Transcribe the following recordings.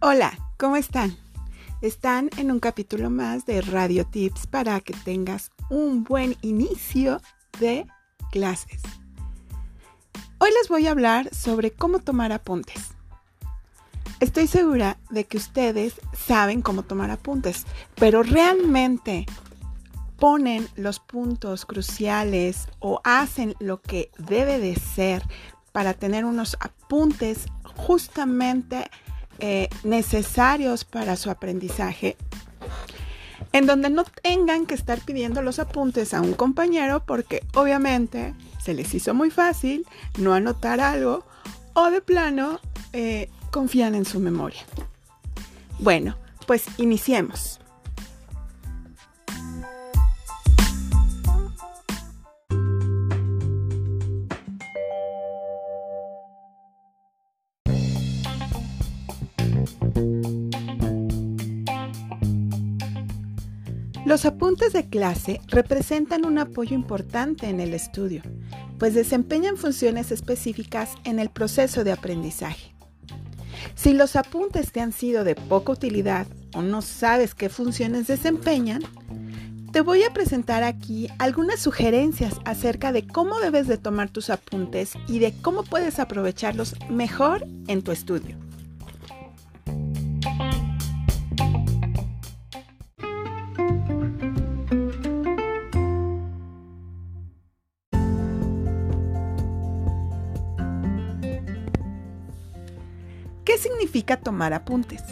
Hola, ¿cómo están? Están en un capítulo más de Radio Tips para que tengas un buen inicio de clases. Hoy les voy a hablar sobre cómo tomar apuntes. Estoy segura de que ustedes saben cómo tomar apuntes, pero realmente ponen los puntos cruciales o hacen lo que debe de ser para tener unos apuntes justamente eh, necesarios para su aprendizaje, en donde no tengan que estar pidiendo los apuntes a un compañero porque obviamente se les hizo muy fácil no anotar algo o de plano eh, confían en su memoria. Bueno, pues iniciemos. Los apuntes de clase representan un apoyo importante en el estudio, pues desempeñan funciones específicas en el proceso de aprendizaje. Si los apuntes te han sido de poca utilidad o no sabes qué funciones desempeñan, te voy a presentar aquí algunas sugerencias acerca de cómo debes de tomar tus apuntes y de cómo puedes aprovecharlos mejor en tu estudio. ¿Qué significa tomar apuntes?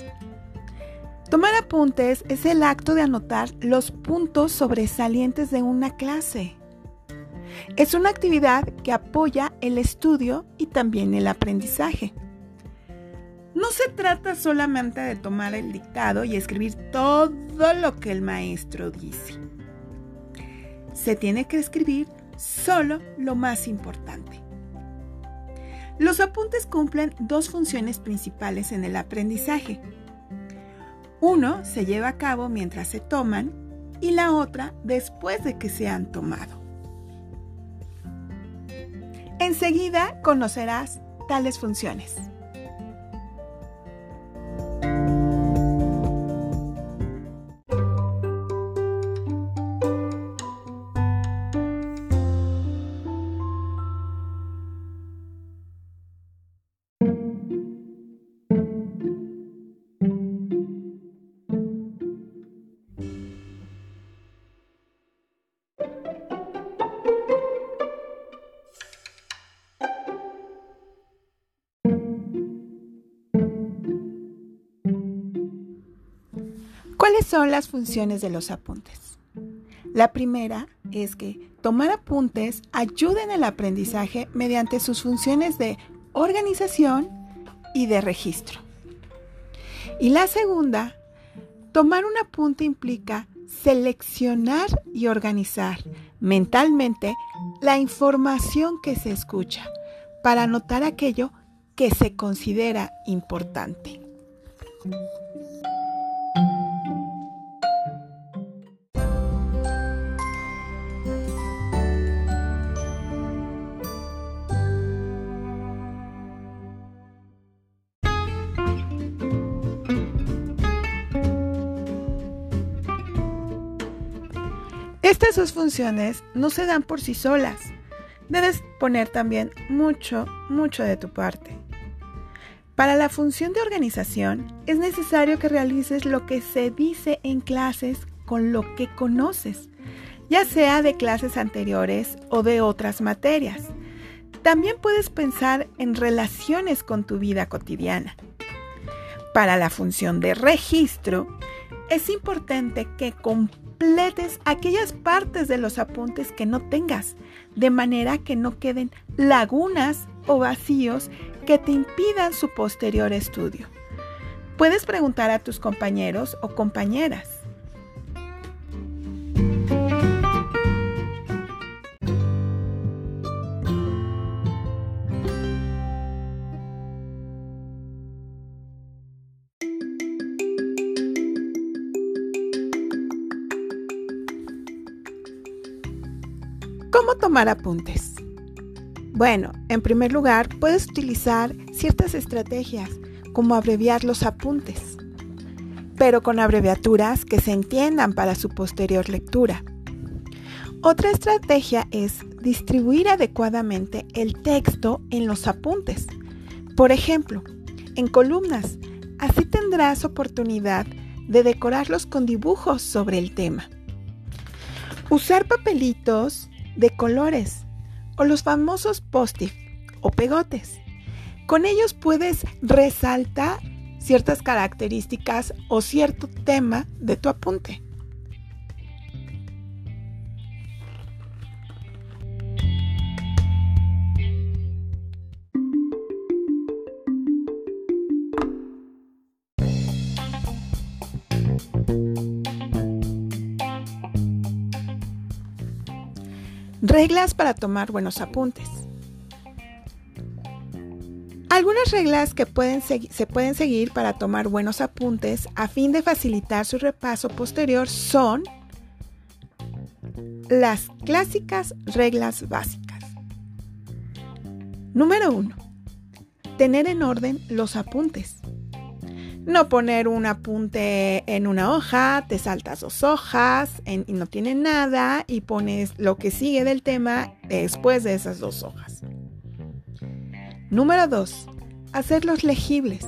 Tomar apuntes es el acto de anotar los puntos sobresalientes de una clase. Es una actividad que apoya el estudio y también el aprendizaje. No se trata solamente de tomar el dictado y escribir todo lo que el maestro dice. Se tiene que escribir solo lo más importante. Los apuntes cumplen dos funciones principales en el aprendizaje. Uno se lleva a cabo mientras se toman y la otra después de que se han tomado. Enseguida conocerás tales funciones. ¿Cuáles son las funciones de los apuntes? La primera es que tomar apuntes ayuda en el aprendizaje mediante sus funciones de organización y de registro. Y la segunda, tomar un apunte implica seleccionar y organizar mentalmente la información que se escucha para anotar aquello que se considera importante. Estas dos funciones no se dan por sí solas. Debes poner también mucho, mucho de tu parte. Para la función de organización es necesario que realices lo que se dice en clases con lo que conoces, ya sea de clases anteriores o de otras materias. También puedes pensar en relaciones con tu vida cotidiana. Para la función de registro, es importante que completes aquellas partes de los apuntes que no tengas, de manera que no queden lagunas o vacíos que te impidan su posterior estudio. Puedes preguntar a tus compañeros o compañeras. ¿Cómo tomar apuntes? Bueno, en primer lugar, puedes utilizar ciertas estrategias como abreviar los apuntes, pero con abreviaturas que se entiendan para su posterior lectura. Otra estrategia es distribuir adecuadamente el texto en los apuntes. Por ejemplo, en columnas. Así tendrás oportunidad de decorarlos con dibujos sobre el tema. Usar papelitos de colores o los famosos post-it o pegotes. Con ellos puedes resaltar ciertas características o cierto tema de tu apunte. Reglas para tomar buenos apuntes. Algunas reglas que se pueden seguir para tomar buenos apuntes a fin de facilitar su repaso posterior son las clásicas reglas básicas. Número 1. Tener en orden los apuntes. No poner un apunte en una hoja, te saltas dos hojas y no tiene nada y pones lo que sigue del tema después de esas dos hojas. Número 2. Hacerlos legibles.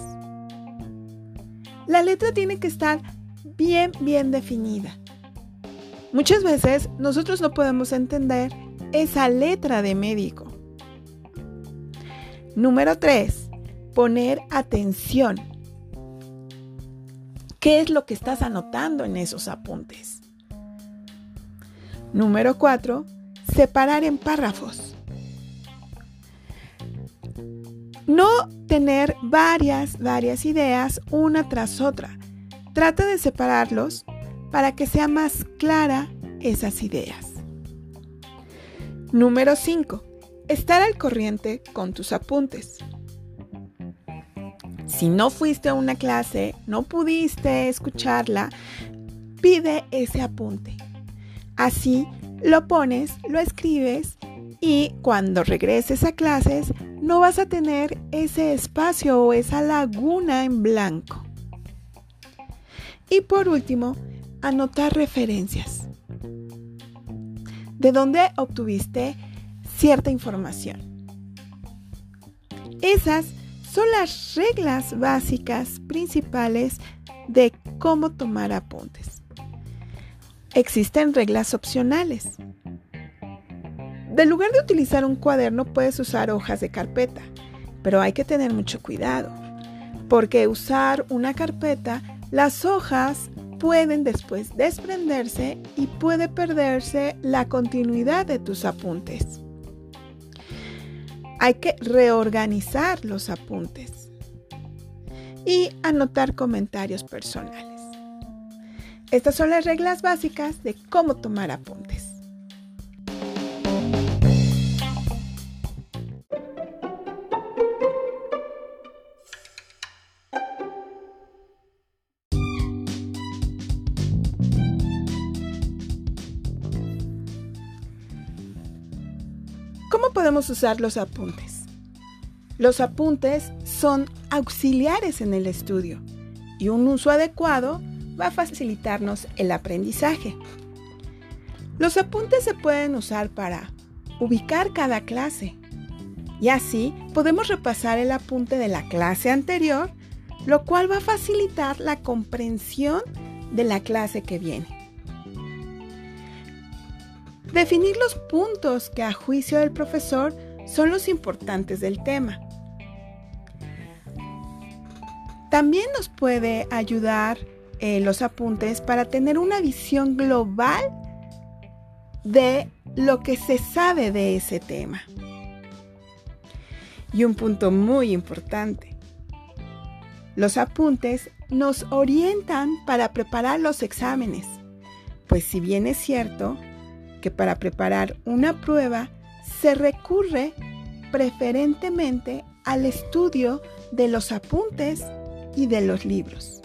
La letra tiene que estar bien, bien definida. Muchas veces nosotros no podemos entender esa letra de médico. Número 3. Poner atención. ¿Qué es lo que estás anotando en esos apuntes? Número 4. Separar en párrafos. No tener varias, varias ideas una tras otra. Trata de separarlos para que sea más clara esas ideas. Número 5. Estar al corriente con tus apuntes. Si no fuiste a una clase, no pudiste escucharla, pide ese apunte. Así lo pones, lo escribes y cuando regreses a clases no vas a tener ese espacio o esa laguna en blanco. Y por último, anotar referencias. ¿De dónde obtuviste cierta información? Esas son las reglas básicas principales de cómo tomar apuntes. Existen reglas opcionales. En lugar de utilizar un cuaderno puedes usar hojas de carpeta, pero hay que tener mucho cuidado, porque usar una carpeta, las hojas pueden después desprenderse y puede perderse la continuidad de tus apuntes. Hay que reorganizar los apuntes y anotar comentarios personales. Estas son las reglas básicas de cómo tomar apuntes. Usar los apuntes? Los apuntes son auxiliares en el estudio y un uso adecuado va a facilitarnos el aprendizaje. Los apuntes se pueden usar para ubicar cada clase y así podemos repasar el apunte de la clase anterior, lo cual va a facilitar la comprensión de la clase que viene. Definir los puntos que a juicio del profesor son los importantes del tema. También nos puede ayudar eh, los apuntes para tener una visión global de lo que se sabe de ese tema. Y un punto muy importante. Los apuntes nos orientan para preparar los exámenes, pues si bien es cierto, que para preparar una prueba se recurre preferentemente al estudio de los apuntes y de los libros.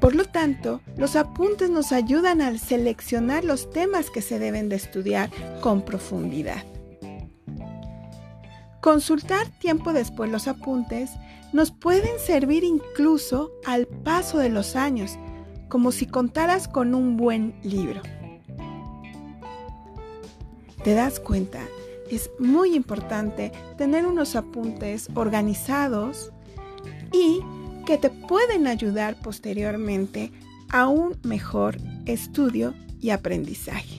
Por lo tanto, los apuntes nos ayudan a seleccionar los temas que se deben de estudiar con profundidad. Consultar tiempo después los apuntes nos pueden servir incluso al paso de los años, como si contaras con un buen libro. ¿Te das cuenta? Es muy importante tener unos apuntes organizados y que te pueden ayudar posteriormente a un mejor estudio y aprendizaje.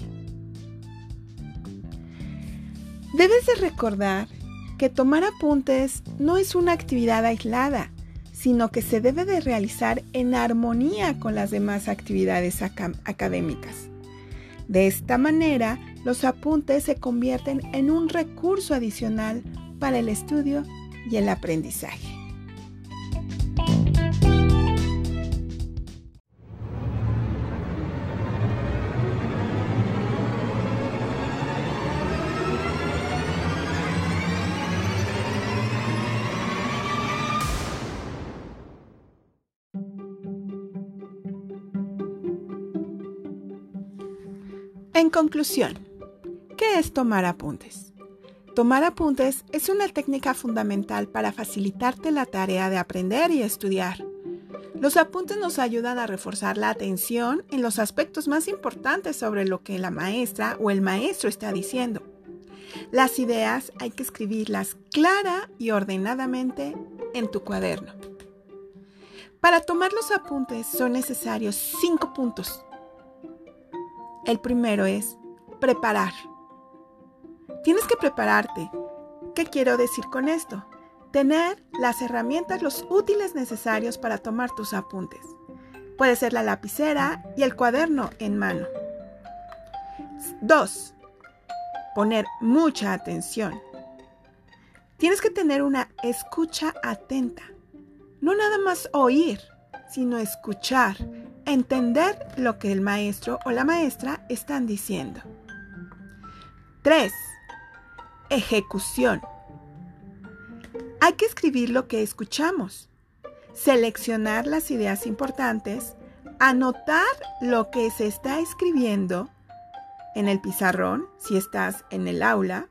Debes de recordar que tomar apuntes no es una actividad aislada, sino que se debe de realizar en armonía con las demás actividades académicas. De esta manera, los apuntes se convierten en un recurso adicional para el estudio y el aprendizaje. En conclusión, ¿qué es tomar apuntes? Tomar apuntes es una técnica fundamental para facilitarte la tarea de aprender y estudiar. Los apuntes nos ayudan a reforzar la atención en los aspectos más importantes sobre lo que la maestra o el maestro está diciendo. Las ideas hay que escribirlas clara y ordenadamente en tu cuaderno. Para tomar los apuntes son necesarios cinco puntos el primero es preparar. Tienes que prepararte. ¿Qué quiero decir con esto? Tener las herramientas, los útiles necesarios para tomar tus apuntes. Puede ser la lapicera y el cuaderno en mano. 2. Poner mucha atención. Tienes que tener una escucha atenta. No nada más oír, sino escuchar, entender lo que el maestro o la maestra están diciendo. 3. Ejecución. Hay que escribir lo que escuchamos, seleccionar las ideas importantes, anotar lo que se está escribiendo en el pizarrón si estás en el aula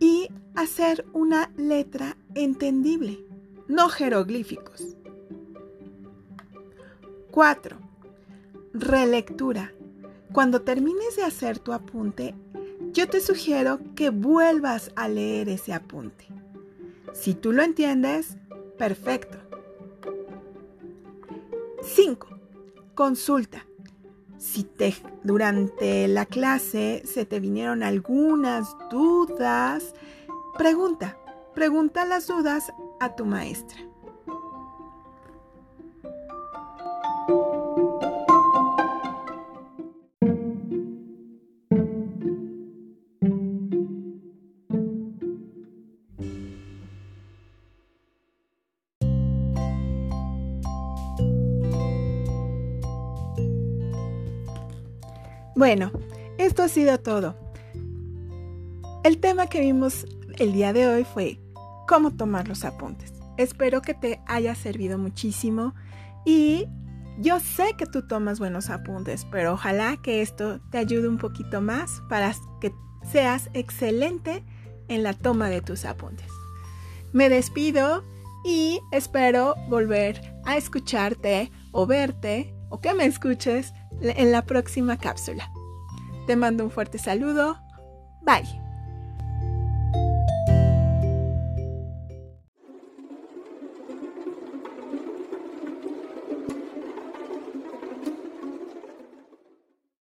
y hacer una letra entendible, no jeroglíficos. 4. Relectura. Cuando termines de hacer tu apunte, yo te sugiero que vuelvas a leer ese apunte. Si tú lo entiendes, perfecto. 5. Consulta. Si te, durante la clase se te vinieron algunas dudas, pregunta. Pregunta las dudas a tu maestra. Bueno, esto ha sido todo. El tema que vimos el día de hoy fue cómo tomar los apuntes. Espero que te haya servido muchísimo y yo sé que tú tomas buenos apuntes, pero ojalá que esto te ayude un poquito más para que seas excelente en la toma de tus apuntes. Me despido y espero volver a escucharte o verte o que me escuches en la próxima cápsula. Te mando un fuerte saludo. Bye.